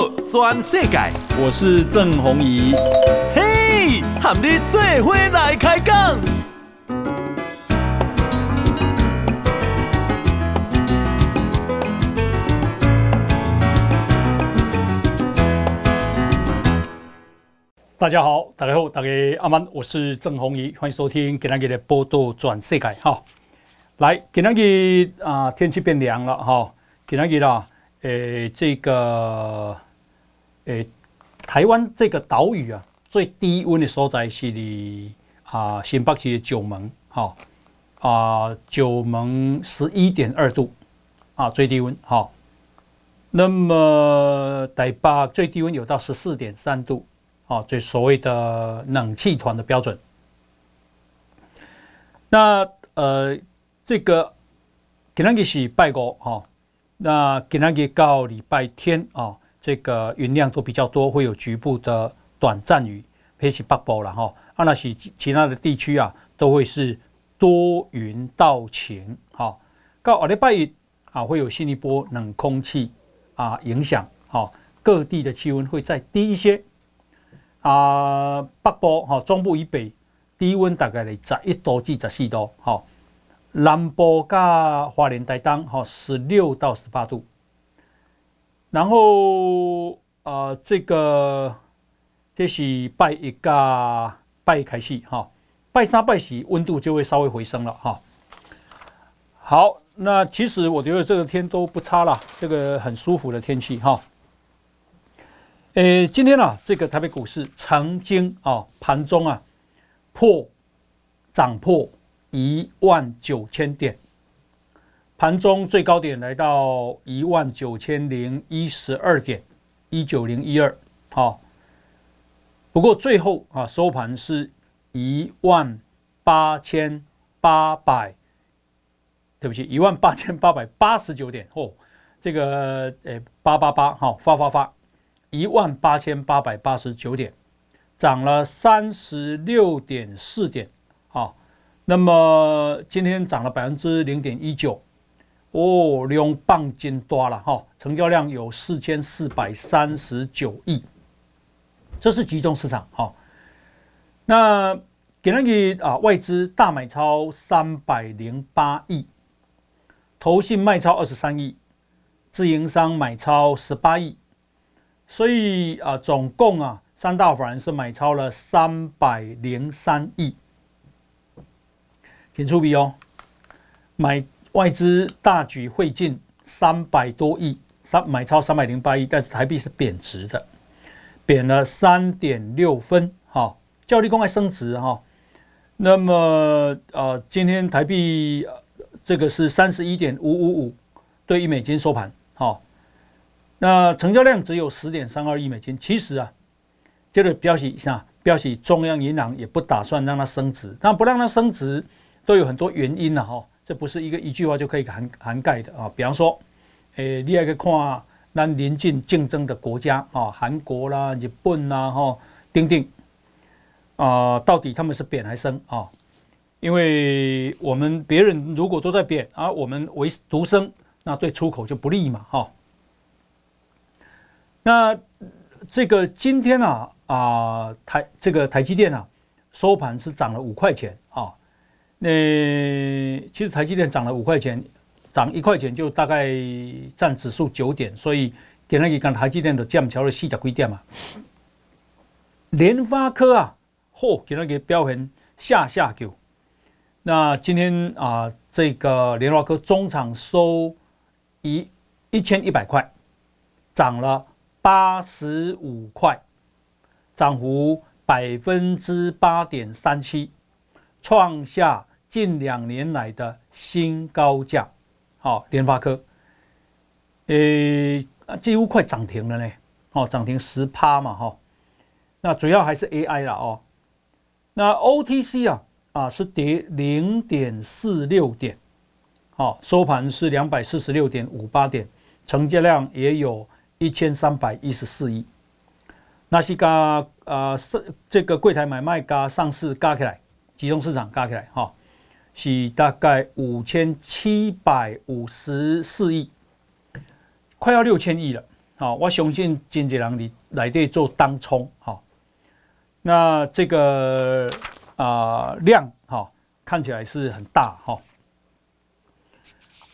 道全世界，我是郑宏仪。嘿，和你做伙来开讲。大家好，大家好，大家阿曼，我是郑宏仪，欢迎收听今天的报道全世界哈。来，今天啊，天气变凉了哈，今天啊。诶，这个诶，台湾这个岛屿啊，最低温的所在是离啊新北市的九门，好啊九门十一点二度啊最低温，好。那么台北最低温有到十四点三度，啊，这所谓的冷气团的标准。那呃，这个今天是拜五哈。那今天到礼拜天啊，这个云量都比较多，会有局部的短暂雨，偏西北部了哈。啊，那是其他的地区啊，都会是多云到晴。好，到礼拜一啊，会有新一波冷空气啊影响，好，各地的气温会再低一些。啊，北部哈，中部以北低温大概在十一度至十四度，好。南部加花莲台东哈，十六到十八度。然后呃，这个这是拜一加拜一开始哈，拜三拜四温度就会稍微回升了哈。好，那其实我觉得这个天都不差了，这个很舒服的天气哈。诶，今天啊，这个台北股市曾经啊盘中啊破涨破。一万九千点，盘中最高点来到一万九千零一十二点，一九零一二，好。不过最后啊收盘是一万八千八百，对不起，一万八千八百八十九点哦，这个呃八八八好发发发，一万八千八百八十九点，涨了三十六点四点，好。那么今天涨了百分之零点一九，哦，量棒金多了哈，成交量有四千四百三十九亿，这是集中市场哈。那给那个啊外资大买超三百零八亿，投信卖超二十三亿，自营商买超十八亿，所以啊总共啊三大法人是买超了三百零三亿。请出笔哦，买外资大举汇进三百多亿，三买超三百零八亿，但是台币是贬值的，贬了三点六分，哈，叫你公开升值哈。那么呃，今天台币这个是三十一点五五五对一美金收盘，好，那成交量只有十点三二亿美金，其实啊，这个标示一下，标示中央银行也不打算让它升值，但不让它升值。都有很多原因了哈，这不是一个一句话就可以涵涵盖的啊。比方说，诶，你还可以看那邻近竞争的国家啊，韩国啦、日本啦，哈，等等啊，到底他们是贬还是升啊？因为我们别人如果都在贬，而我们唯独升，那对出口就不利嘛，哈。那这个今天啊啊台这个台积电啊收盘是涨了五块钱那其实台积电涨了五块钱，涨一块钱就大概占指数九点，所以给那个讲台积电的降桥的细节规定嘛？联发科啊，嚯，给那个标很下下九。那今天啊，这个联发科中场收一一千一百块，涨了八十五块，涨幅百分之八点三七，创下。近两年来的新高价，好，联发科，诶，几乎快涨停了呢，哦，涨停十趴嘛，哈，那主要还是 AI 了哦，那 OTC 啊，啊是跌零点四六点，好，收盘是两百四十六点五八点，成交量也有一千三百一十四亿，那是加啊是这个柜台买卖加上市加起来，集中市场加起来，哈。是大概五千七百五十四亿，快要六千亿了。好，我相信经济人里来这做当冲，好，那这个啊、呃、量哈看起来是很大哈。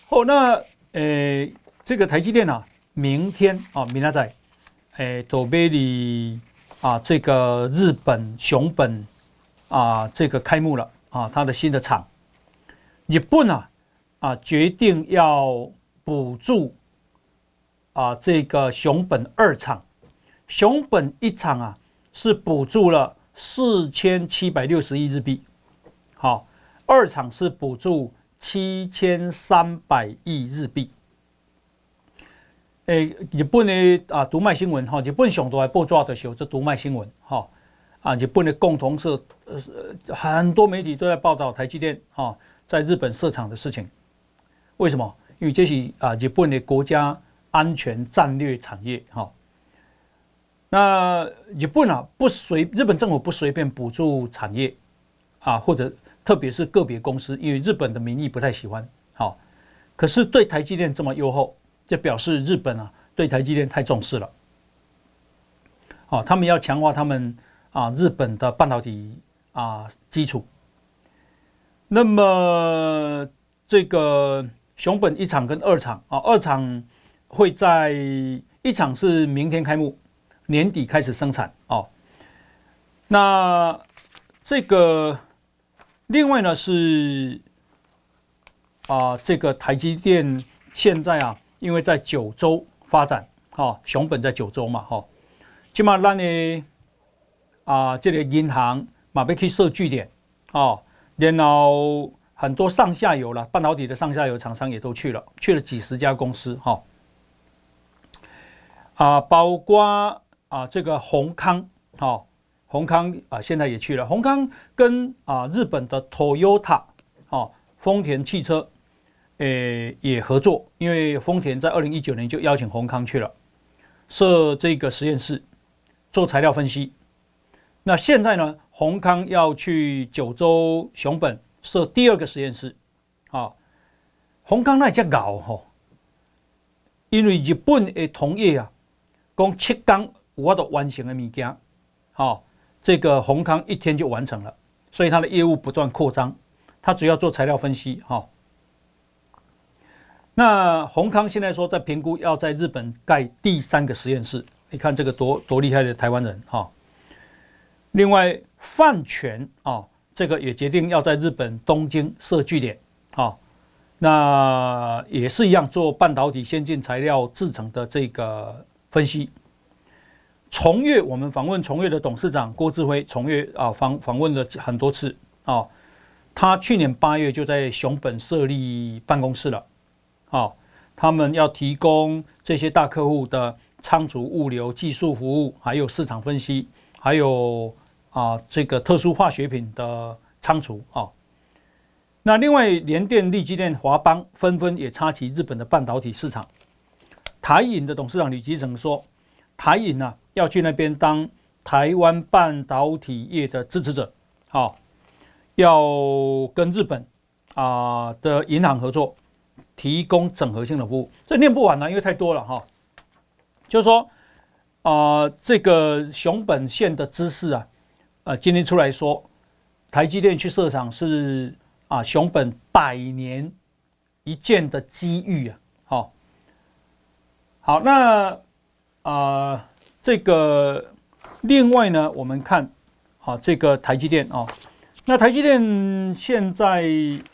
好，那呃这个台积电啊，明天啊明仔载，诶准备里啊这个日本熊本啊这个开幕了啊，它的新的厂，日本啊啊决定要补助。啊，这个熊本二厂，熊本一厂啊，是补助了四千七百六十亿日币，好，二厂是补助七千三百亿日币。诶，日本的啊，读卖新闻哈，日本上都还报抓的时候，这读卖新闻哈，啊，日本的共同社，呃，很多媒体都在报道台积电哈在日本设厂的事情。为什么？因为这是啊，日本的国家。安全战略产业，哈，那日本啊不随日本政府不随便补助产业啊，或者特别是个别公司，因为日本的民意不太喜欢，好，可是对台积电这么优厚，就表示日本啊对台积电太重视了，好，他们要强化他们啊日本的半导体啊基础，那么这个熊本一厂跟二厂啊，二厂。会在一厂是明天开幕，年底开始生产哦。那这个另外呢是啊，这个台积电现在啊，因为在九州发展，哈，熊本在九州嘛，哈，起码让你啊，这里银行马贝可以设据点，哦，然后很多上下游了，半导体的上下游厂商也都去了，去了几十家公司，哈。啊，包括啊，这个宏康，好，宏康啊，现在也去了。宏康跟啊日本的 Toyota，好，丰田汽车，诶也合作，因为丰田在二零一九年就邀请宏康去了，设这个实验室做材料分析。那现在呢，宏康要去九州熊本设第二个实验室，啊，宏康那也叫搞吼，因为日本的同业啊。共七天我都完成了物件，好，这个宏康一天就完成了，所以它的业务不断扩张，他主要做材料分析，哈。那宏康现在说在评估要在日本盖第三个实验室，你看这个多多厉害的台湾人，哈。另外泛权啊，这个也决定要在日本东京设据点，啊，那也是一样做半导体先进材料制成的这个。分析，崇越，我们访问崇越的董事长郭志辉，崇越啊访访问了很多次啊，他去年八月就在熊本设立办公室了，啊，他们要提供这些大客户的仓储、物流、技术服务，还有市场分析，还有啊这个特殊化学品的仓储啊。那另外联电、力积电、华邦纷纷也插旗日本的半导体市场。台银的董事长李吉成说：“台银呢、啊、要去那边当台湾半导体业的支持者，好，要跟日本啊的银行合作，提供整合性的服务。这念不完了，因为太多了哈。就是说啊，这个熊本县的知事啊，呃，今天出来说，台积电去设厂是啊熊本百年一见的机遇啊。”好，好那啊、这个另外呢，我们看啊，这个台积电啊、哦，那台积电现在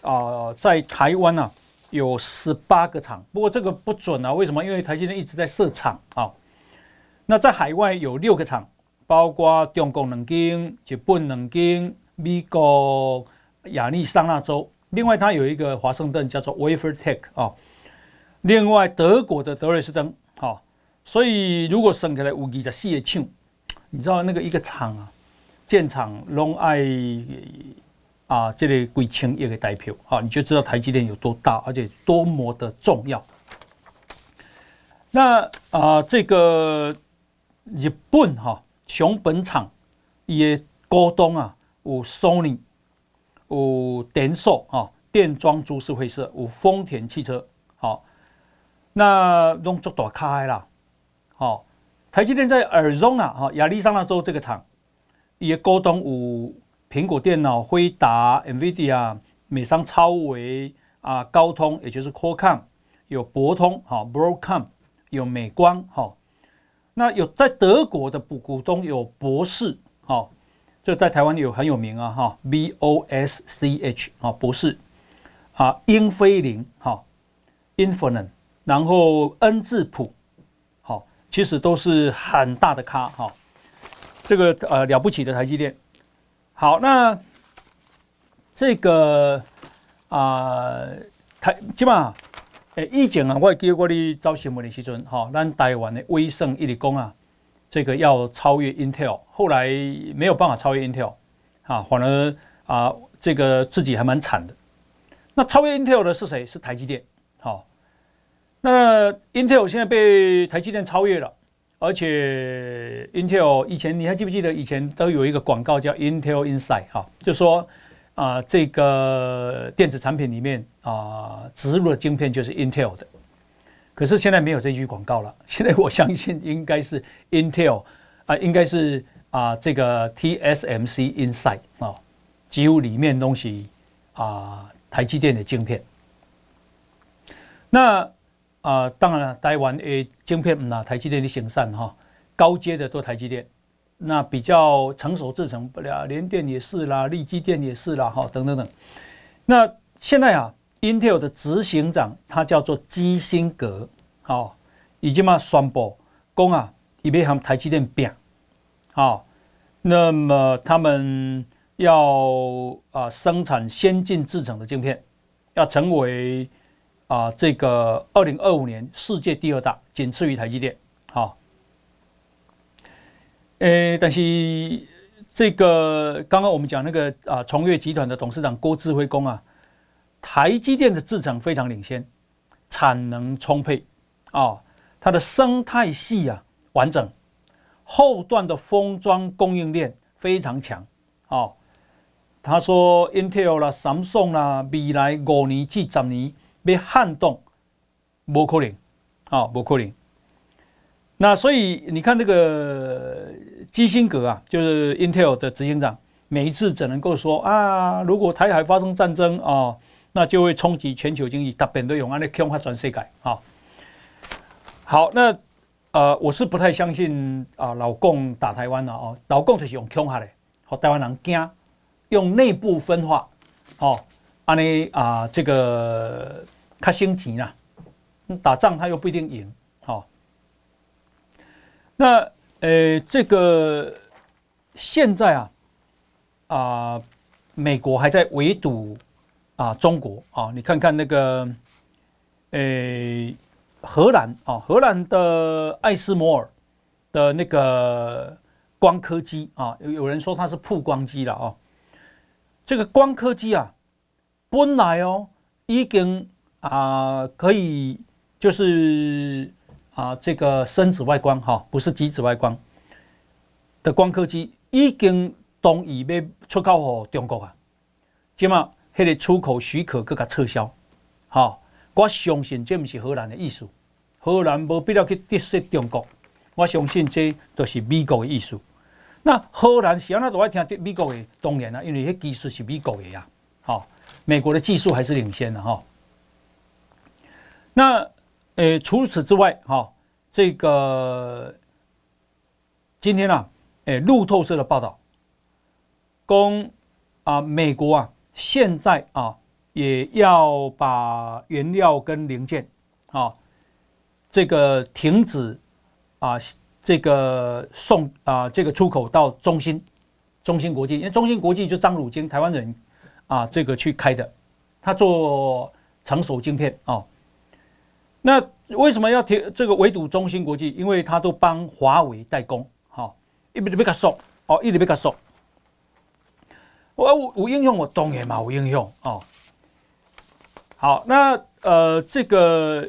啊、在台湾呢、啊、有十八个厂，不过这个不准啊，为什么？因为台积电一直在设厂啊。那在海外有六个厂，包括中国两间、日本两间、美国亚利桑那州，另外它有一个华盛顿叫做 Wafer Tech 啊，另外德国的德瑞斯登。好，所以如果省起来有二十四个厂，你知道那个一个厂啊，建厂拢爱啊，这里几千亿个代表，好，你就知道台积电有多大，而且多么的重要。那啊，这个日本哈熊本厂也股东啊，有 Sony，有电硕啊，电装株式会社，有丰田汽车，好。那弄做大开啦，好，台积电在 Arizona 哈亚利桑那州这个厂，也沟通有苹果电脑、辉达、NVIDIA、美商超微啊、高通，也就是 Qualcomm，有博通哈 Broadcom，有美光哈。那有在德国的股股东有博士哈，这在台湾有很有名啊哈，B O S C H 啊博士啊，英飞凌哈，Infineon，然后恩智浦。其实都是很大的咖哈，这个呃了不起的台积电。好，那这个啊台基本上诶以前啊，我也记得我哩招新闻的时阵哈，咱台湾的威盛一理工啊，这个要超越 Intel，后来没有办法超越 Intel 啊，反而啊这个自己还蛮惨的。那超越 Intel 的是谁？是台积电。好。那 Intel 现在被台积电超越了，而且 Intel 以前你还记不记得以前都有一个广告叫 Intel Inside 哈，就说啊这个电子产品里面啊植入的晶片就是 Intel 的，可是现在没有这句广告了。现在我相信应该是 Intel 啊，应该是啊这个 TSMC Inside 啊，几乎里面东西啊台积电的晶片，那。啊、当然了，台湾诶，晶片唔拿台积电的生产哈，高阶的都台积电，那比较成熟制程不了，联电也是啦，力积电也是啦，哈，等等等。那现在啊，Intel 的执行长他叫做基辛格，好，已经嘛宣布讲啊，以后和台积电拼，好，那么他们要啊生产先进制程的晶片，要成为。啊，这个二零二五年世界第二大，仅次于台积电。诶，但是这个刚刚我们讲那个啊，崇越集团的董事长郭志辉公啊，台积电的制程非常领先，产能充沛啊，它的生态系啊完整，后段的封装供应链非常强。哦，他说 Intel 啦、Samsung 啦，未来五年至十年。被撼动，不可能，啊，不可能。那所以你看这个基辛格啊，就是 Intel 的执行长，每一次只能够说啊，如果台海发生战争啊，那就会冲击全球经济，特别都用安尼恐吓全世界啊。好，那呃，我是不太相信啊，老共打台湾了哦，老共就是用恐吓的，和台湾人惊，用内部分化，哦，安尼啊，这个。他心急了，打仗他又不一定赢，那呃，这个现在啊啊，美国还在围堵啊中国啊，你看看那个呃荷兰啊，荷兰的艾斯摩尔的那个光刻机啊，有有人说它是曝光机了啊，这个光刻机啊，本来哦已经。啊，可以就是啊，这个深紫外光哈，不是极紫外光的光刻机已经同意要出口给中国啊，即嘛，迄个出口许可更加撤销。好，我相信这毋是荷兰的意思，荷兰无必要去得罪中国。我相信这都是美国的意思。那荷兰是安那都爱听美国的，当然啦，因为迄技术是美国的呀。好，美国的技术还是领先的哈。那，诶，除此之外，哈，这个今天啊，诶，路透社的报道，公啊，美国啊，现在啊，也要把原料跟零件啊，这个停止啊，这个送啊，这个出口到中芯，中芯国际，因为中芯国际就张汝京台湾人啊，这个去开的，他做成熟晶片啊。那为什么要提这个围堵中芯国际？因为他都帮华为代工，好，一直被他说，哦，一直被他说。我有有影响，我当然嘛有影响哦。好，那呃，这个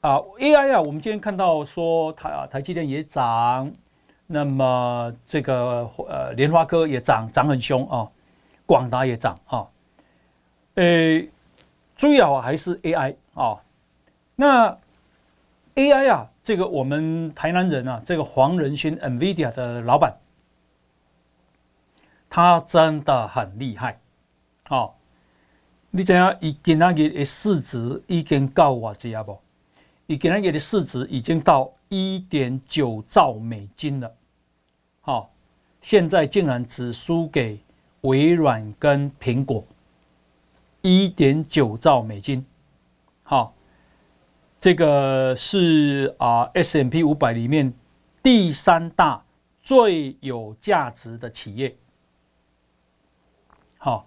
啊，AI 啊，我们今天看到说台啊，台积电也涨，那么这个呃，联发科也涨，涨很凶啊，广达也涨啊。呃，主要还是 AI 啊。那 AI 啊，这个我们台南人啊，这个黄仁勋 NVIDIA 的老板，他真的很厉害。哦，你知影伊今仔日的市值已经到偌济啊？不，伊今仔日的市值已经到一点九兆美金了。好、哦，现在竟然只输给微软跟苹果，一点九兆美金。好、哦。这个是啊 S M P 五百里面第三大最有价值的企业。好，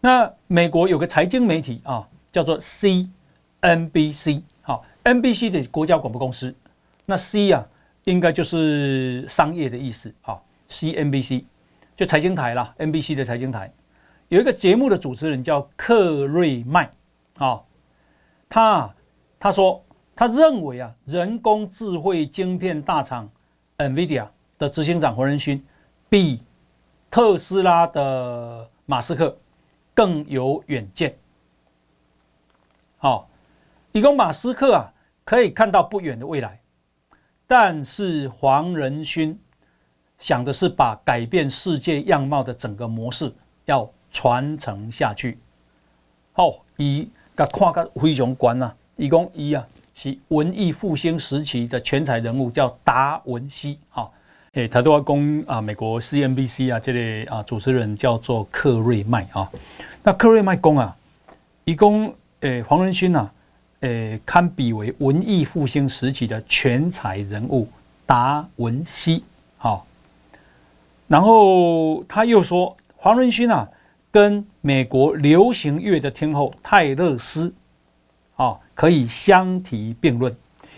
那美国有个财经媒体啊，叫做 CNBC。好，NBC 的国家广播公司，那 C 啊，应该就是商业的意思。好，CNBC 就财经台啦，NBC 的财经台有一个节目的主持人叫克瑞麦。好，他他说。他认为啊，人工智慧晶片大厂 NVIDIA 的执行长黄仁勋比特斯拉的马斯克更有远见。好，一共马斯克啊可以看到不远的未来，但是黄仁勋想的是把改变世界样貌的整个模式要传承下去。好，一个看个非常关啊，一共一啊。是文艺复兴时期的全才人物，叫达文西。哈，诶，他都要攻啊，美国 CNBC 啊，这类啊主持人叫做克瑞麦啊。那克瑞麦公啊，一共诶黄仁勋呐，诶堪比为文艺复兴时期的全才人物达文西。好，然后他又说，黄仁勋啊，跟美国流行乐的天后泰勒斯。啊，可以相提并论，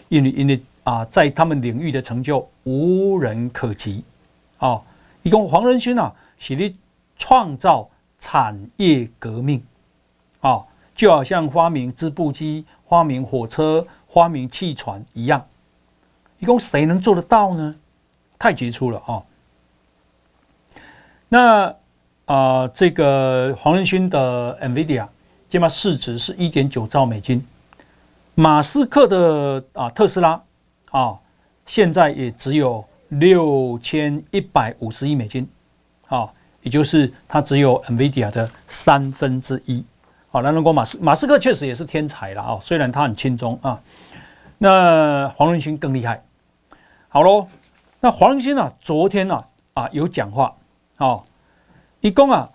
因为因为啊，在他们领域的成就无人可及。啊，一共黄仁勋啊，是你创造产业革命，啊，就好像发明织布机、发明火车、发明汽船一样。一共谁能做得到呢？太杰出了啊！那啊，这个黄仁勋的 NVIDIA。起码市值是一点九兆美金，马斯克的啊特斯拉啊，现在也只有六千一百五十亿美金，啊，也就是它只有 NVIDIA 的三分之一。好，那如果马斯马斯克确实也是天才了啊，虽然他很轻松啊，那黄仁勋更厉害。好喽，那黄仁勋啊，昨天呢啊，有讲话，啊，一共啊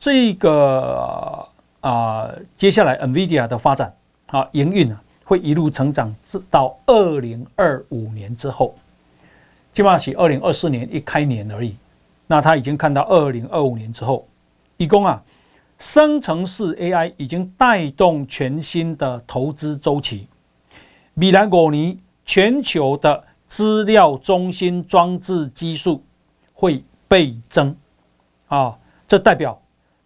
这个。啊，接下来 NVIDIA 的发展啊，营运啊，会一路成长至到二零二五年之后，起码是二零二四年一开年而已。那他已经看到二零二五年之后，一共啊，生成式 AI 已经带动全新的投资周期。米兰果尼，全球的资料中心装置基数会倍增啊，这代表。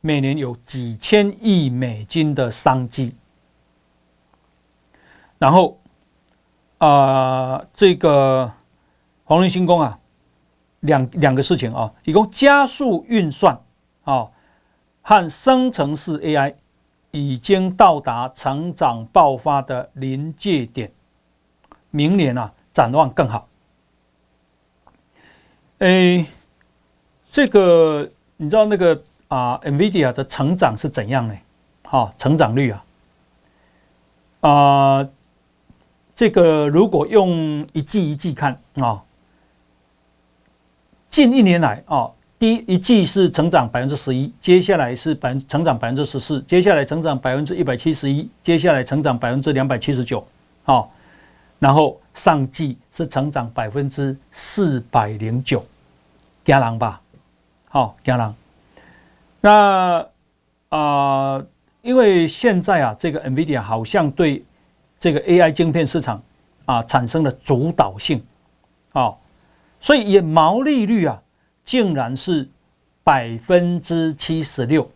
每年有几千亿美金的商机，然后啊、这个黄仁勋啊，两两个事情啊，一共加速运算啊和生成式 AI 已经到达成长爆发的临界点，明年啊展望更好。哎，这个你知道那个？啊，NVIDIA 的成长是怎样呢？好，成长率啊，啊，这个如果用一季一季看啊，近一年来啊，第一一季是成长百分之十一，接下来是百成长百分之十四，接下来成长百分之一百七十一，接下来成长百分之两百七十九，好，然后上季是成长百分之四百零九，惊人吧？好，惊人。那啊、因为现在啊，这个 NVIDIA 好像对这个 AI 晶片市场啊产生了主导性，啊、所以也毛利率啊，竟然是百分之七十六，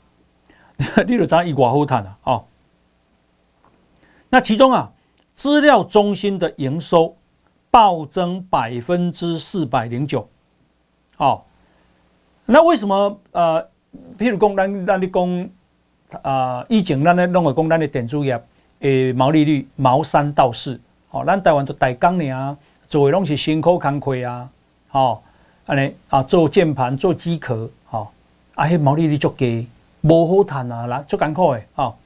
利润差一寡后谈了啊。那其中啊，资料中心的营收暴增百分之四百零九，哦，那为什么呃？譬如讲，咱咱咧讲啊，以前咱咧拢会讲咱的电子业诶毛利率毛三到四，哦，咱台湾的台钢呢，做的拢是辛苦工课啊，好，安尼啊做键盘做机壳，好，啊迄毛利率足低，无好赚啊，啦足艰苦诶，好，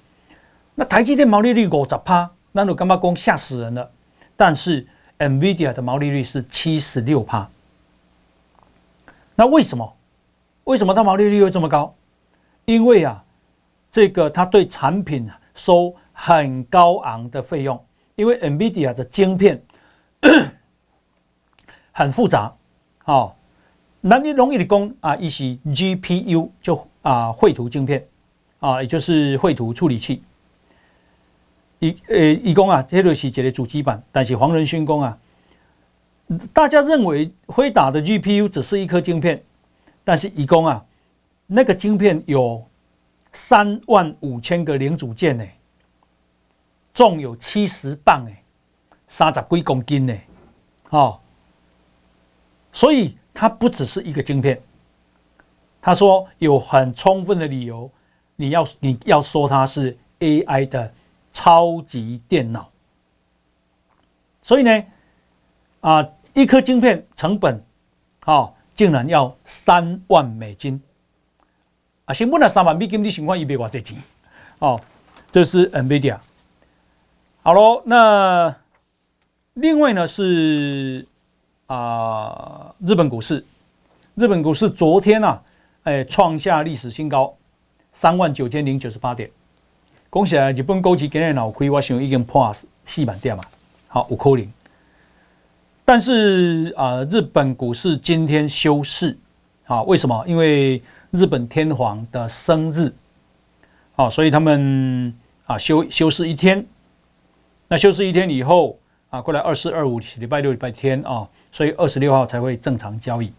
那台积电毛利率五十趴，咱就感觉讲吓死人了，但是 NVIDIA 的毛利率是七十六趴，那为什么？为什么它毛利率会这么高？因为啊，这个它对产品收很高昂的费用，因为 NVIDIA 的晶片 很复杂，哦，那你容易的工啊，一些 GPU 就啊绘图晶片啊，也就是绘图处理器，一呃一工啊，这个是一个主机板，但是黄仁勋工啊，大家认为辉达的 GPU 只是一颗晶片。但是，一共啊，那个晶片有三万五千个零组件呢，重有七十磅哎，三十几公斤呢，哦，所以它不只是一个晶片。他说有很充分的理由，你要你要说它是 AI 的超级电脑。所以呢，啊，一颗晶片成本，哦。竟然要三万美金啊！成本了三万美金，你想看一百多块钱？哦，这是 NVIDIA。好喽，那另外呢是啊、呃，日本股市，日本股市昨天啊，哎，创下历史新高，三万九千零九十八点。恭喜啊！日本股市今日脑亏，我想已经破四万点嘛。好，五扣零。但是啊，日本股市今天休市，啊，为什么？因为日本天皇的生日，啊，所以他们啊休休市一天。那休市一天以后啊，过来二四二五礼拜六礼拜天啊，所以二十六号才会正常交易。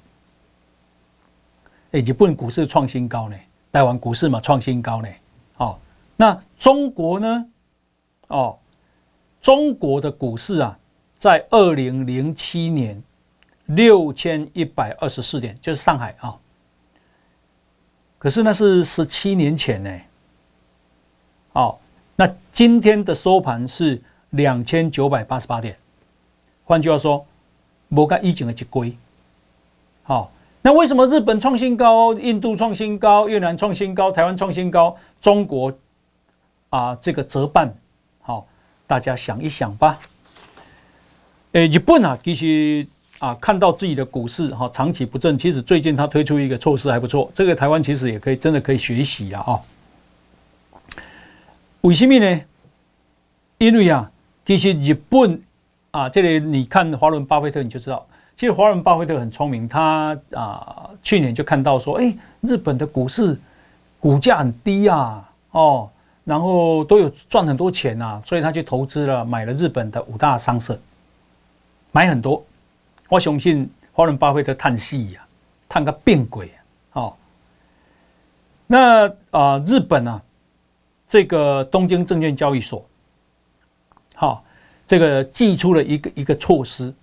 哎，日本股市创新高呢，台湾股市嘛创新高呢。哦，那中国呢？哦，中国的股市啊。在二零零七年六千一百二十四点，就是上海啊。可是那是十七年前呢。哦，那今天的收盘是两千九百八十八点。换句话说，摩根一景的几龟。好，那为什么日本创新高，印度创新高，越南创新高，台湾创新高，中国啊这个折半？好，大家想一想吧。诶，日本啊，其实啊，看到自己的股市哈长期不振，其实最近他推出一个措施还不错，这个台湾其实也可以真的可以学习了啊。为什么呢？因为啊，其实日本啊，这里你看华伦巴菲特你就知道，其实华伦巴菲特很聪明，他啊去年就看到说，诶，日本的股市股价很低啊，哦，然后都有赚很多钱啊，所以他就投资了，买了日本的五大商社。买很多，我相信华伦巴菲特叹气呀，叹个病鬼啊！哦，那啊、日本啊，这个东京证券交易所，好、这个寄出了一个一个措施，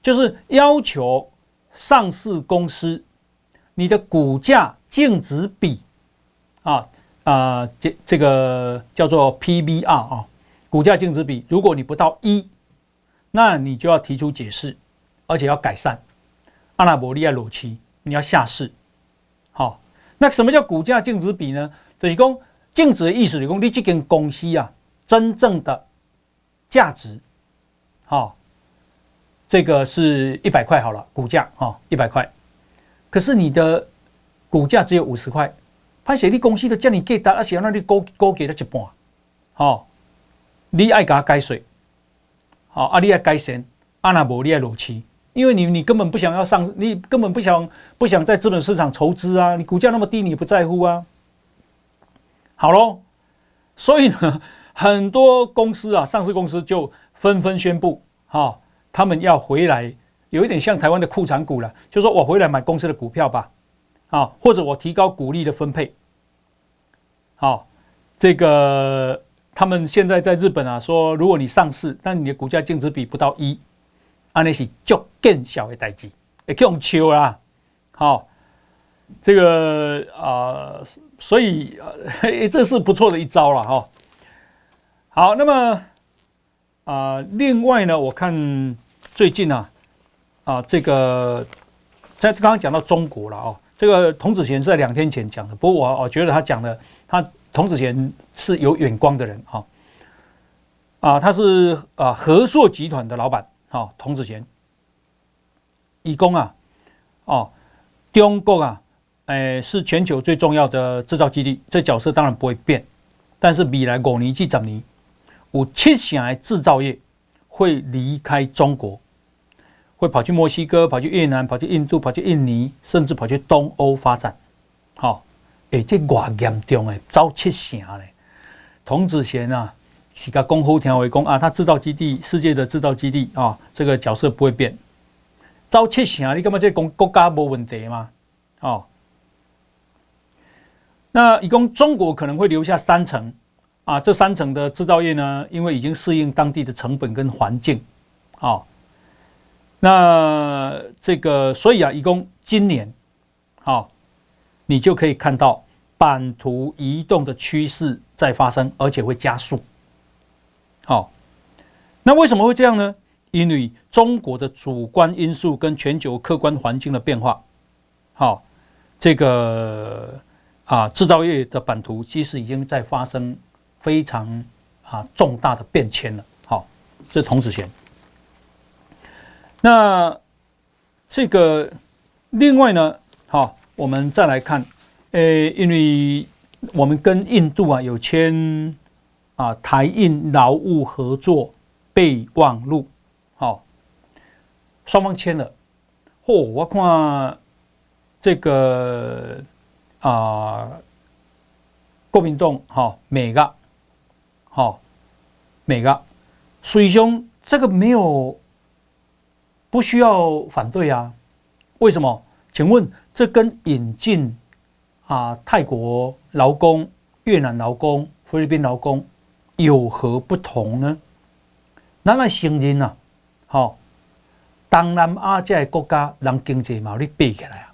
就是要求上市公司你的股价净值比啊啊，这这个叫做 PBR 啊，股价净值比，如果你不到一。那你就要提出解释，而且要改善。阿拉伯利亚裸期，你要下市。好，那什么叫股价净值比呢？就是讲净值的意思，就是讲你这间公司啊，真正的价值，好，这个是一百块好了，股价哈一百块。可是你的股价只有五十块，潘写你公司的叫你给他，而且让你高高给他一半，好，你爱给他改水。好，阿里亚改善，阿纳伯利亚罗奇，因为你你根本不想要上，你根本不想不想在资本市场筹资啊，你股价那么低，你不在乎啊。好喽，所以呢，很多公司啊，上市公司就纷纷宣布，哈、哦，他们要回来，有一点像台湾的库藏股了，就说我回来买公司的股票吧，啊、或者我提高股利的分配，好、哦，这个。他们现在在日本啊，说如果你上市，但你的股价净值比不到一，那是就更小的代志，也可以用秋啊。好，这个啊、所以呃，这是不错的一招了哈、好，那么啊、另外呢，我看最近啊，啊，这个在刚刚讲到中国了哦，这个童子贤是在两天前讲的，不过我我觉得他讲的，他童子贤是有远光的人哈，啊，他是啊和硕集团的老板，哈，童子贤，以供啊，哦，中国啊，诶，是全球最重要的制造基地，这角色当然不会变，但是未来五年至十年，有七成的制造业。会离开中国，会跑去墨西哥、跑去越南、跑去印度、跑去印尼，甚至跑去东欧发展。好，哎，这多严重哎，遭七成嘞。童子贤啊，是个公后天为公啊，他制造基地，世界的制造基地啊，这个角色不会变。遭七成，你干嘛这讲国家没问题吗？哦，那一共中国可能会留下三成。啊，这三层的制造业呢，因为已经适应当地的成本跟环境，好，那这个所以啊，以供今年，好，你就可以看到版图移动的趋势在发生，而且会加速。好，那为什么会这样呢？因为中国的主观因素跟全球客观环境的变化，好，这个啊，制造业的版图其实已经在发生。非常啊重大的变迁了，好，这是童子贤。那这个另外呢，好，我们再来看，呃，因为我们跟印度啊有签啊台印劳务合作备忘录，好，双方签了。嚯，我看这个啊，国民党哈每个。好，每个水兄，这个没有不需要反对啊？为什么？请问这跟引进啊泰国劳工、越南劳工、菲律宾劳工有何不同呢？咱来承认呐，好，东南亚这些国家人经济嘛，你比起来啊，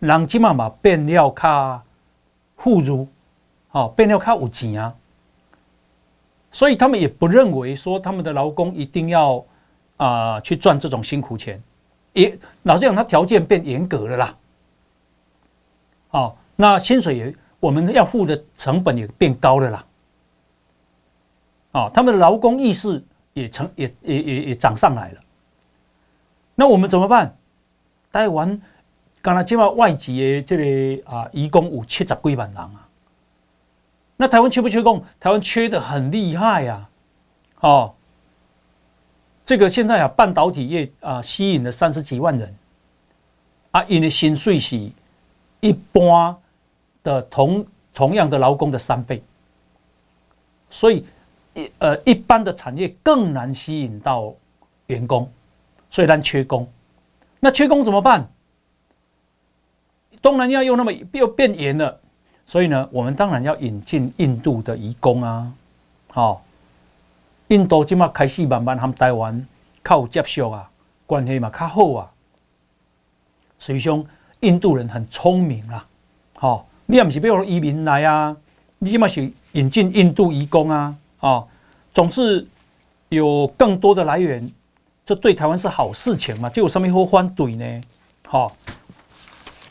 人起码嘛变了较富裕，好，变了较有钱啊。所以他们也不认为说他们的劳工一定要啊、呃、去赚这种辛苦钱，也老实讲，他条件变严格了啦。哦，那薪水也我们要付的成本也变高了啦。哦，他们的劳工意识也成也也也也涨上来了。那我们怎么办？台湾刚才讲到外籍的这个啊，移工有七十几万人啊。那台湾缺不缺工？台湾缺得很厉害呀！哦，这个现在啊，半导体业啊，吸引了三十几万人啊，因为薪水是一般的同同样的劳工的三倍，所以一呃一般的产业更难吸引到员工，所以咱缺工。那缺工怎么办？东南亚又那么又变严了。所以呢，我们当然要引进印度的移工啊，好，印度今嘛开始慢慢和台湾靠接受啊，关系嘛较好啊。所以说，印度人很聪明啊，好，你也不是比如移民来啊，你起码是引进印度移工啊，啊，总是有更多的来源，这对台湾是好事情嘛，就有什么好反对呢？好，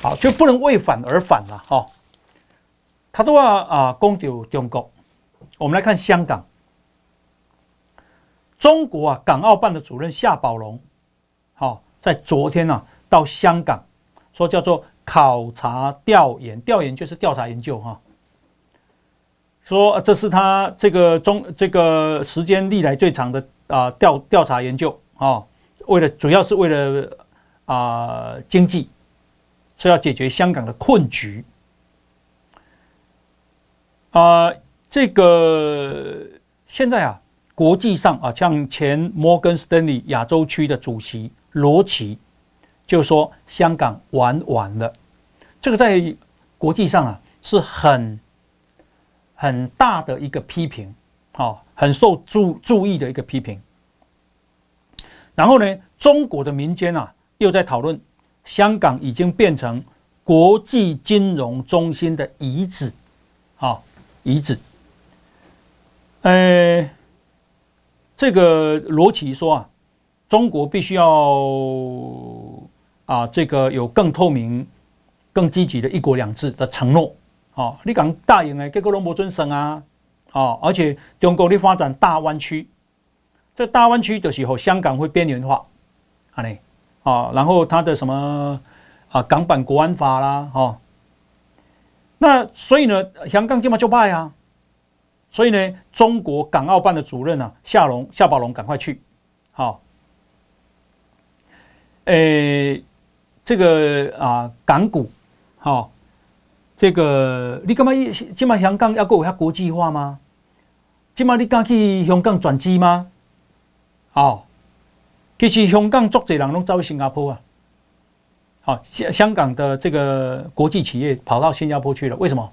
好就不能为反而反了，哈。他都要啊，攻掉中国。我们来看香港，中国啊，港澳办的主任夏宝龙，好，在昨天啊，到香港说叫做考察调研，调研就是调查研究哈。说这是他这个中这个时间历来最长的啊调调查研究啊，为了主要是为了啊经济，是要解决香港的困局。啊、这个现在啊，国际上啊，像前摩根斯丹利亚洲区的主席罗奇就说香港玩完了，这个在国际上啊是很很大的一个批评，好，很受注注意的一个批评。然后呢，中国的民间啊又在讨论，香港已经变成国际金融中心的遗址，好。遗址，呃，这个罗奇说啊，中国必须要啊，这个有更透明、更积极的一国两制的承诺。哦，你讲答应的，结果拢无遵守啊！哦，而且中国的发展大湾区，这大湾区的时候，香港会边缘化，啊呢，啊，然后它的什么啊港版国安法啦，哦，那所以呢，香港这么就败啊，所以呢，中国港澳办的主任啊夏龙夏宝龙赶快去，好、哦，诶，这个啊港股，好、这个你干嘛？今嘛香港要够有遐国际化吗？今嘛你敢去香港转机吗？好，其实香港足侪人拢走去新加坡啊。好、香香港的这个国际企业跑到新加坡去了，为什么？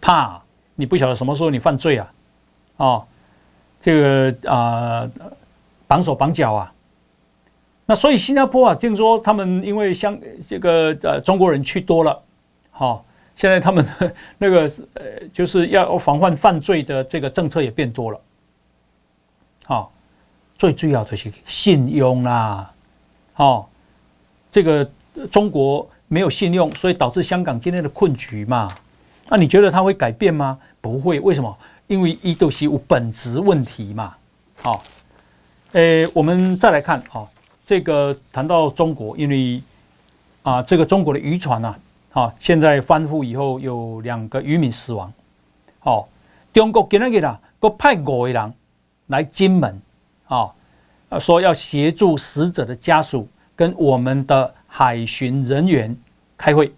怕你不晓得什么时候你犯罪啊？哦，这个啊绑手绑脚啊。那所以新加坡啊，听说他们因为香这个呃中国人去多了，好、哦。现在他们 那个呃，就是要防范犯罪的这个政策也变多了，好，最重要的是信用啦，好，这个中国没有信用，所以导致香港今天的困局嘛。那你觉得它会改变吗？不会，为什么？因为伊都是有本质问题嘛。好，诶，我们再来看啊，这个谈到中国，因为啊，这个中国的渔船啊。好，现在翻覆以后有两个渔民死亡。好，中国今天给啦，都派五个人来金门，啊，说要协助死者的家属跟我们的海巡人员开会，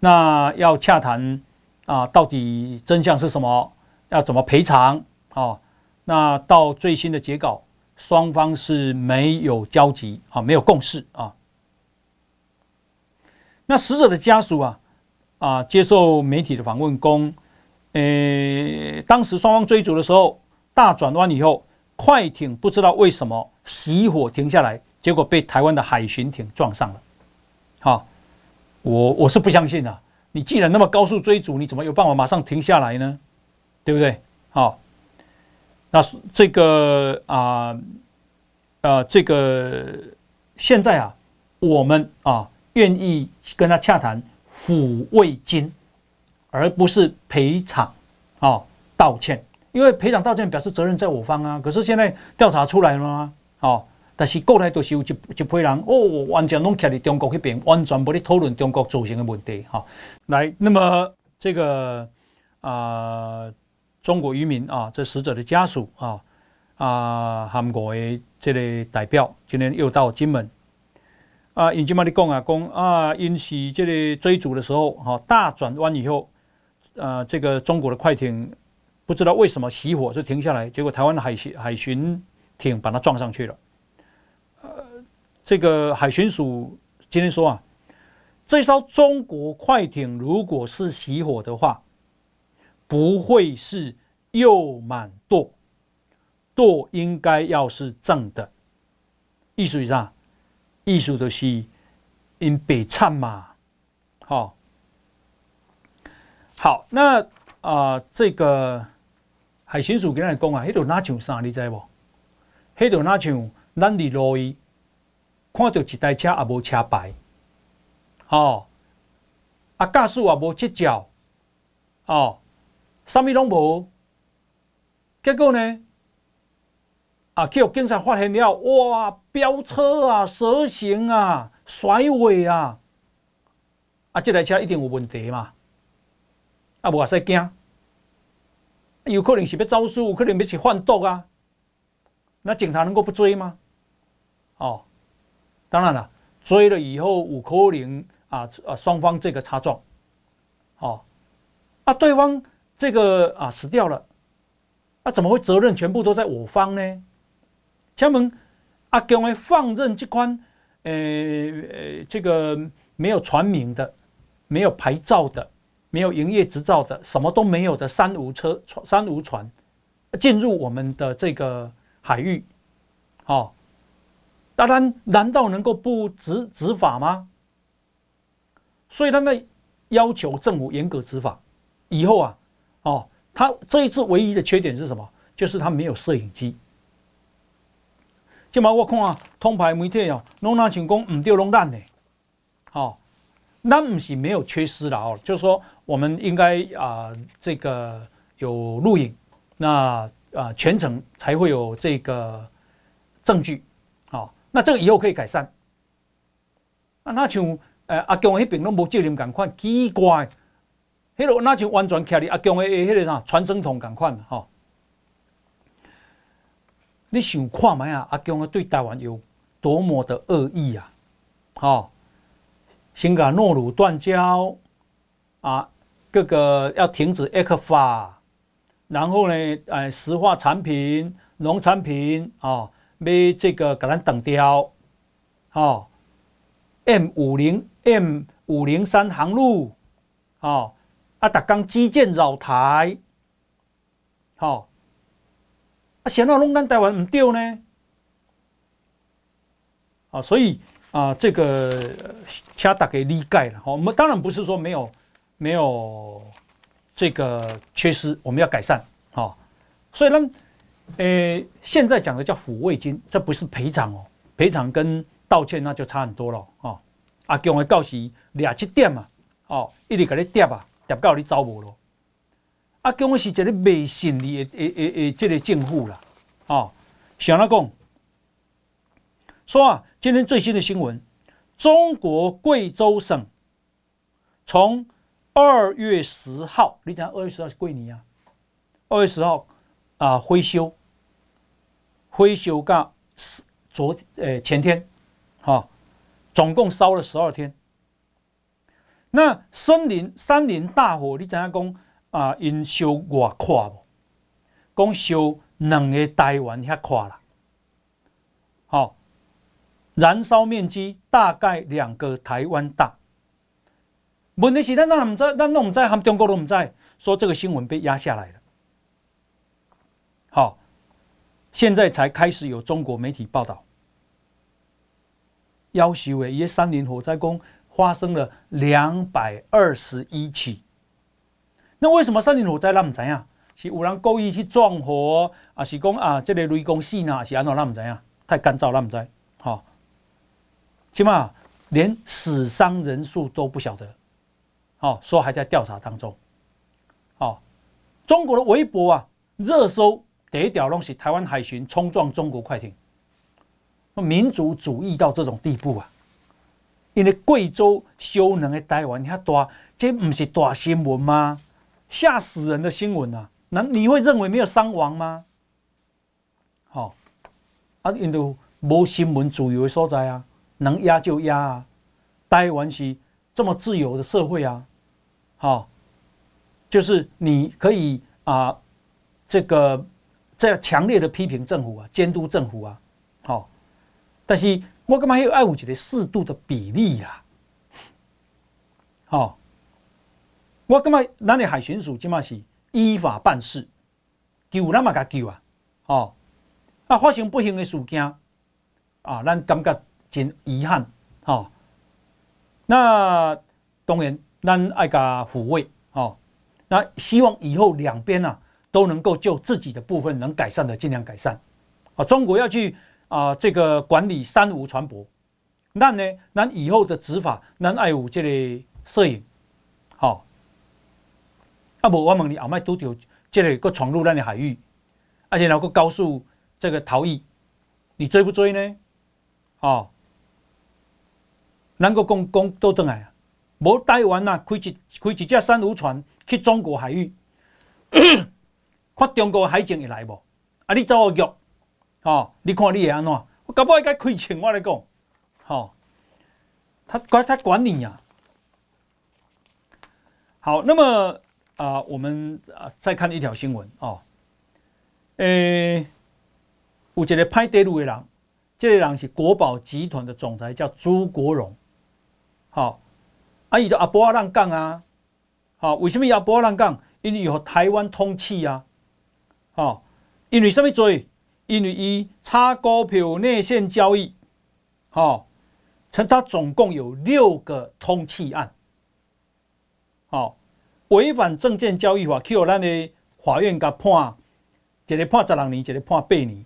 那要洽谈啊，到底真相是什么？要怎么赔偿？啊，那到最新的结稿，双方是没有交集啊，没有共识啊。那死者的家属啊，啊，接受媒体的访问，说，呃，当时双方追逐的时候，大转弯以后，快艇不知道为什么熄火停下来，结果被台湾的海巡艇撞上了。好，我我是不相信的。你既然那么高速追逐，你怎么有办法马上停下来呢？对不对？好，那这个啊，呃，这个现在啊，我们啊。愿意跟他洽谈抚慰金，而不是赔偿啊道歉，因为赔偿道歉表示责任在我方啊。可是现在调查出来了吗？哦，但是过来都是有一一批人哦，完全拢徛在中国迄边，完全不去讨论中国造成的问题。哈，来，那么这个啊、中国渔民啊，这死者的家属啊啊，韩国的这类代表今天又到金门。啊，尹金妈你讲啊，讲啊，因是这里追逐的时候，哈，大转弯以后，呃，这个中国的快艇不知道为什么熄火就停下来，结果台湾的海巡海巡艇把它撞上去了。这个海巡署今天说啊，这艘中国快艇如果是熄火的话，不会是右满舵，舵应该要是正的，意思是啥？意思就是因北灿嘛，好，好，那啊、呃，这个海巡署跟咱讲啊，迄度哪像啥，你知无？迄度哪像咱伫路伊看到一台车也无车牌，哦，啊，驾驶也无执照，哦，啥物拢无，结果呢？啊！叫警察发现了，哇！飙车啊，蛇行啊，甩尾啊！啊，这台车一定有问题嘛？啊，无啊，使惊，有可能是要招事，有可能要是贩毒啊？那警察能够不追吗？哦，当然了，追了以后有可能啊啊，双方这个擦撞，哦，啊，对方这个啊死掉了，那、啊、怎么会责任全部都在我方呢？请问阿强会放任这款，呃呃，这个没有船名的、没有牌照的、没有营业执照的、什么都没有的三无车、三无船进入我们的这个海域，哦，当然，难道能够不执执法吗？所以他们要求政府严格执法。以后啊，哦，他这一次唯一的缺点是什么？就是他没有摄影机。即嘛我看通牌媒体哦，拢那像讲唔对拢烂的，好，那不是没有缺失了哦，就是说我们应该啊、呃，这个有录影，那啊、呃、全程才会有这个证据，好，那这个以后可以改善。啊，那像呃阿强迄边拢无责任共款，奇怪，迄个那就完全徛伫阿强的迄个啥传声筒共款吼。你想看觅啊？阿强，对台湾有多么的恶意啊！好，先甲诺鲁断交啊，各个要停止 ECFA，然后呢，呃，石化产品、农产品啊，要这个给咱等掉，好，M 五零 M 五零三航路，好，啊，达钢基建绕台，好。想到弄咱台湾唔对呢？啊，所以啊，这个请大家理解了。好，我们当然不是说没有没有这个缺失，我们要改善。好，所以呢，呃，现在讲的叫抚慰金，这不是赔偿哦，赔偿跟道歉那就差很多了。哦，阿强的告示俩七点嘛，哦，一直给你叠啊，叠到你走无咯。阿强是一个卖信义的诶诶诶，这个政府啦，哦，想要讲说啊，今天最新的新闻，中国贵州省从二月十号，你讲二月十号是贵年啊？二月十号啊，挥修，灰修噶昨呃前天，哈、哦，总共烧了十二天。那森林山林大火，你怎样讲？啊，因烧外夸无，讲烧两个台湾遐夸啦，好，燃烧面积大概两个台湾大。问题是咱哪唔知，咱拢唔知，含中国都唔知，说这个新闻被压下来了。好，现在才开始有中国媒体报道，夭寿诶，伊个山林火灾共发生了两百二十一起。那为什么山林火灾那么怎样？是有人故意去撞火，啊是讲啊，这个雷公细呢？是安怎那么怎样？太干燥那么在，好，起码连死伤人数都不晓得，好，说还在调查当中，好，中国的微博啊，热搜第一条拢是台湾海巡冲撞中国快艇，民族主义到这种地步啊！因为贵州修能的台湾遐大，这不是大新闻吗？吓死人的新闻啊！那你会认为没有伤亡吗？好、啊，印度无新闻自由的所在啊，能压就压啊。台湾是这么自由的社会啊，好、就是你可以啊，这个这样强烈的批评政府啊，监督政府啊，好、但是我干嘛还有爱护这个适度的比例呀、啊？好、我感觉咱的海巡署即马是依法办事，救咱嘛甲救啊，哦，啊发生不幸的事件，啊，咱感觉真遗憾，哦，那当然咱爱甲抚慰，哦，那希望以后两边啊都能够就自己的部分能改善的尽量改善，啊，中国要去啊这个管理三无船舶，那呢，那以后的执法，那爱有这个摄影，好、哦。啊，无我问你，后摆拄着这个，闯入咱的海域，而且然后搁高速这个逃逸，你追不追呢？哦，能够讲讲倒转来啊，无台湾呐，开一开一只三无船去中国海域，看中国海警会来无？啊，你走我约，哦，你看你会安怎？我搞不好该开枪，我来讲，哦，他管他管你呀、啊。好，那么。啊、呃，我们啊再看一条新闻哦，诶，有一个歹地路的人，这个人是国宝集团的总裁，叫朱国荣。好、哦，啊，伊就阿波阿浪讲啊，好、哦，为什么阿波阿浪讲？因为有台湾通气啊，哦，因为什么罪？因为伊炒股票内线交易，好、哦，称他总共有六个通缉案，好、哦。违反证券交易法，去咱的法院甲判，一个判十六年，一个判八年。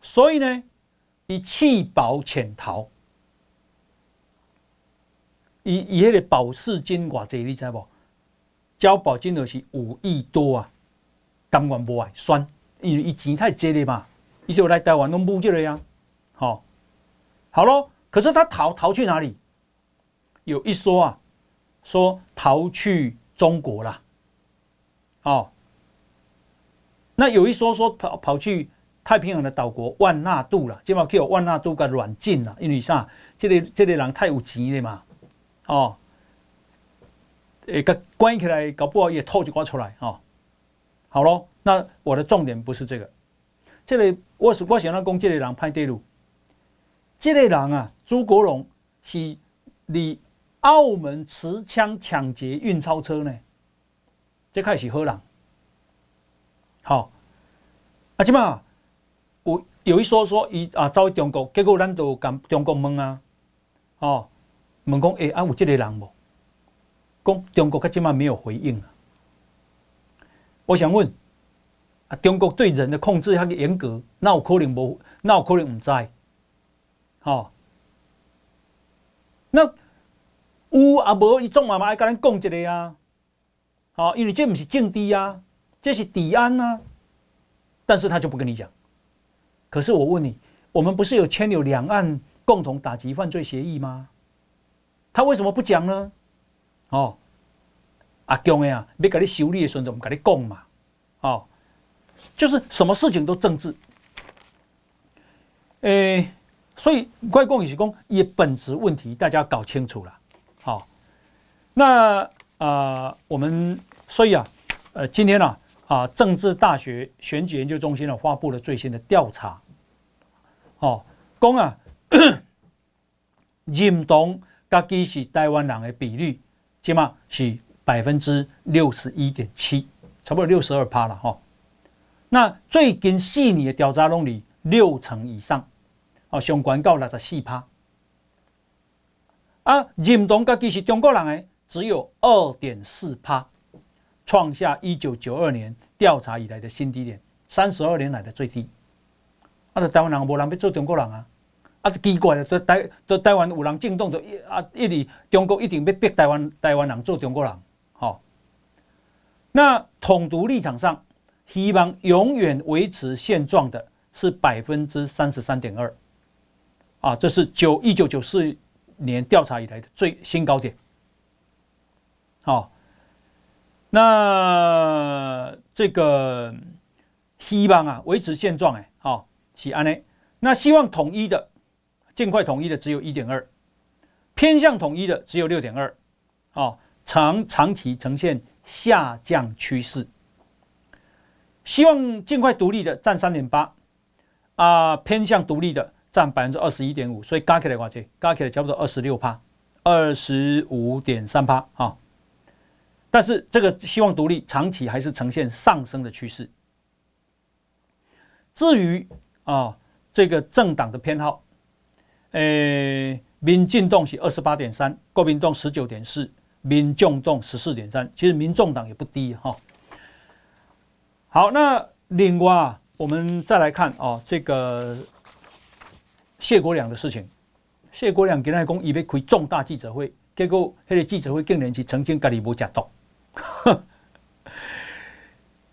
所以呢，以弃保潜逃，以以迄个保释金偌济，你知无？交保金额是五亿多啊！甘愿无爱算，因为伊钱太济了嘛，伊就来台湾拢补这个呀。好，好咯。可是他逃逃去哪里？有一说啊，说逃去中国了。哦，那有一说说跑跑去太平洋的岛国万纳度了，今嘛叫万纳度个软禁了，因为啥？这个这个人太有钱了嘛。哦，诶，个关起来搞不好也透一寡出来哦。好喽，那我的重点不是这个，这个我是我想要讲这个人歹地路，这个人啊，朱国荣是离澳门持枪抢劫运钞车呢，这开始好人。好，啊，这嘛有有一说说伊啊走去中国，结果咱都跟中国问啊，哦，问讲诶啊有这个人无？讲中国他这嘛没有回应啊。我想问啊，中国对人的控制还个严格，那有可能无？那有可能唔知？好，那有啊无？伊总嘛嘛爱跟咱讲一个啊，好，因为这不是政治啊，这是治安啊，但是他就不跟你讲。可是我问你，我们不是有签有两岸共同打击犯罪协议吗？他为什么不讲呢？哦。阿强的啊，要甲你修理的时候，我们跟你讲嘛，哦，就是什么事情都政治，诶、欸，所以怪公也是讲，也本质问题大家搞清楚了，好、哦，那啊、呃，我们所以啊，呃，今天呢啊，啊，政治大学选举研究中心呢发布了最新的调查，哦，讲啊，认同家己是台湾人的比率，起码是。百分之六十一点七，差不多六十二趴了哈。那最近四年的调查拢里六成以上，哦，相关到六十四趴。啊，认同家己是中国人的只有二点四趴，创下一九九二年调查以来的新低点，三十二年来的最低。啊，台湾人无人要做中国人啊，啊，奇怪了，台台台湾有人进动的，啊，一直中国一定要逼台湾台湾人做中国人。好那统独立场上，希望永远维持现状的是百分之三十三点二，啊，这是九一九九四年调查以来的最新高点。好，那这个希望啊维持现状，哎，好，是安内。那希望统一的，尽快统一的只有一点二，偏向统一的只有六点二，啊，长长期呈现。下降趋势，希望尽快独立的占三点八，啊，偏向独立的占百分之二十一点五，所以加起来的话，这加起来差不多二十六趴，二十五点三趴啊。但是这个希望独立长期还是呈现上升的趋势。至于啊，这个政党的偏好，诶，民进党是二十八点三，国民党十九点四。民众党十四点三，其实民众党也不低哈。好，那另外啊，我们再来看哦，这个谢国梁的事情。谢国梁今天讲，伊要开重大记者会，结果那个记者会竟然是曾经家里无吃到。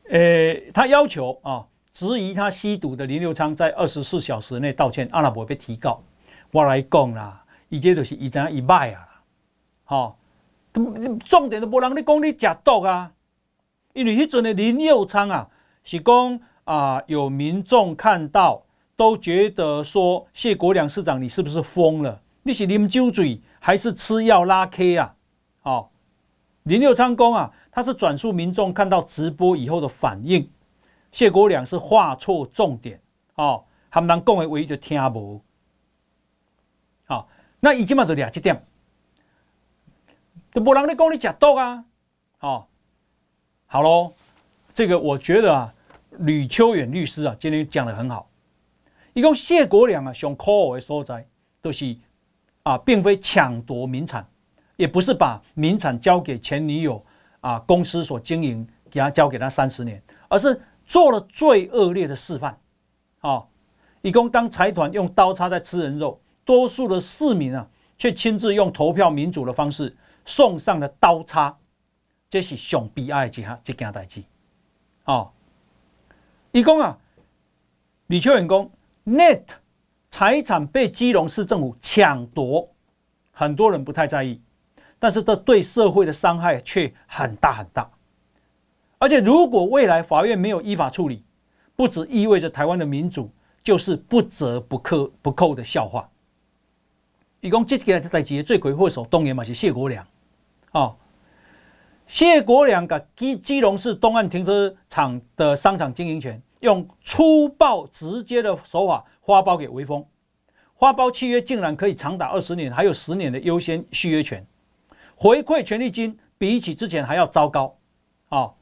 诶，他要求啊，质疑他吸毒的林右昌在二十四小时内道歉，阿拉伯被提告。我来讲啦，伊这都是一张一卖啊，好。重点都无人咧讲你食毒啊，因为迄阵的林佑昌啊，是讲啊，有民众看到都觉得说谢国良市长你是不是疯了？你是啉酒醉还是吃药拉 K 啊？哦，林佑昌讲啊，他是转述民众看到直播以后的反应，谢国良是画错重点哦，他们人讲的唯一就听无。好、哦，那已经嘛就俩这点。就没人在讲你吃毒啊，哦，好喽，这个我觉得啊，吕秋远律师啊，今天讲得很好。一共谢国梁啊，上可恶的所在都是啊，并非抢夺民产，也不是把民产交给前女友啊公司所经营，给他交给他三十年，而是做了最恶劣的示范。哦，一共当财团用刀叉在吃人肉，多数的市民啊，却亲自用投票民主的方式送上了刀叉，这是上悲哀的一件一件代志。哦，一共啊，李秋远讲，NET 财产被基隆市政府抢夺，很多人不太在意，但是这对社会的伤害却很大很大。而且，如果未来法院没有依法处理，不只意味着台湾的民主就是不折不扣不扣的笑话。一共这个代志的罪魁祸首当然嘛是谢国梁，哦，谢国良把基基隆市东岸停车场的商场经营权，用粗暴直接的手法发包给威风，发包契约竟然可以长达二十年，还有十年的优先续约权，回馈权利金比起之前还要糟糕，哦。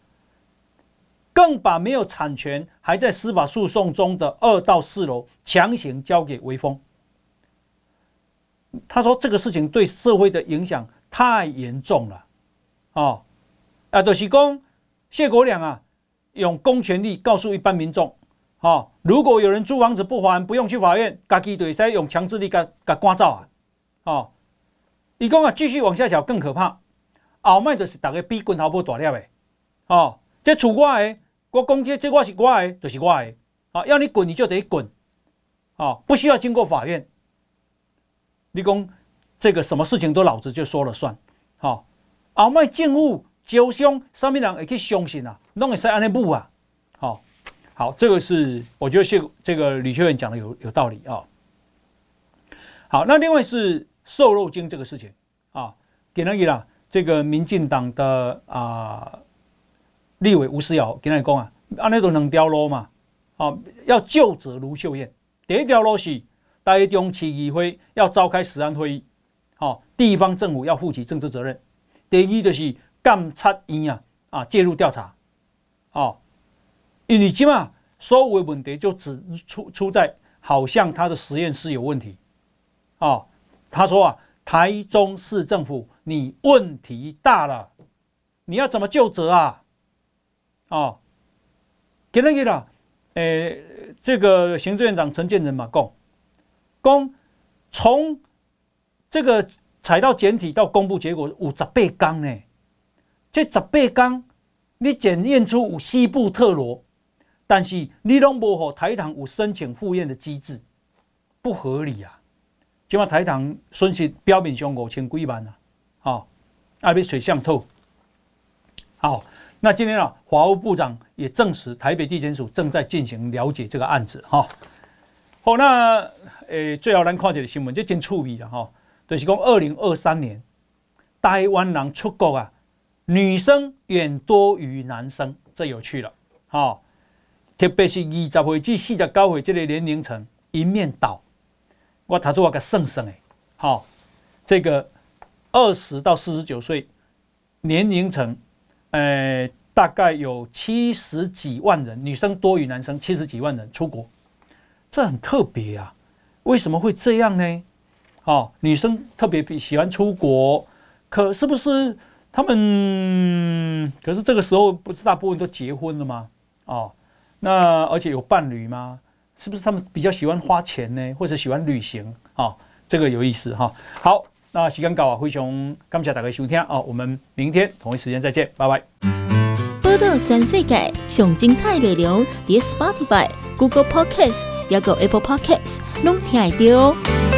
更把没有产权还在司法诉讼中的二到四楼强行交给威风。他说这个事情对社会的影响太严重了，哦，啊，就是讲谢国梁啊，用公权力告诉一般民众，哦，如果有人租房子不还，不用去法院，自己就可以用强制力给给赶走啊，哦，伊讲啊，继续往下讲更可怕，后面就是大家比拳头不大粒的，哦，这处我的。我讲这这我是我的，就是我的。啊，要你滚你就得滚，哦，不需要经过法院。你讲这个什么事情都老子就说了算，好，后卖政府招商，上面人会去相信啊，弄个是安尼布啊，好，好，这个是我觉得是这个吕秋远讲的有有道理啊。好，那另外是瘦肉精这个事情啊，给那个啦，这个民进党的啊。立委吴思瑶跟他讲啊，按那种两条路嘛，哦，要救者卢秀燕。第一条路是台中市议会要召开实案会议，地方政府要负起政治责任。第一就是监察院啊，啊介入调查，哦，因为起码所有的问题就只出出在好像他的实验室有问题，哦，他说啊，台中市政府你问题大了，你要怎么究责啊？哦，给那个啦，诶，这个行政院长陈建仁嘛讲，讲从这个采到检体到公布结果有十八缸呢，这十八缸你检验出有西部特罗，但是你拢无和台糖有申请复验的机制，不合理啊！起码台糖损失标明上五千几万啊，好，阿比水象透，好。那今天啊，华务部长也证实，台北地检署正在进行了解这个案子哈。好，那诶，最后咱看这个新闻，这真趣味的哈，就是讲二零二三年台湾人出国啊，女生远多于男生，这有趣了哈。特别是二十岁至四十九岁这个年龄层一面倒，我他都要个算算诶，好，这个二十到四十九岁年龄层。呃，大概有七十几万人，女生多于男生，七十几万人出国，这很特别啊！为什么会这样呢？哦，女生特别比喜欢出国，可是不是他们？可是这个时候不是大部分都结婚了吗？哦，那而且有伴侣吗？是不是他们比较喜欢花钱呢，或者喜欢旅行？哦，这个有意思哈、哦。好。那时间到啊，灰熊感谢大家收听哦，我们明天同一时间再见，拜拜。报道全世界上精彩内容，点 Spotify、Google Podcast 还有 Apple Podcast，拢听得到。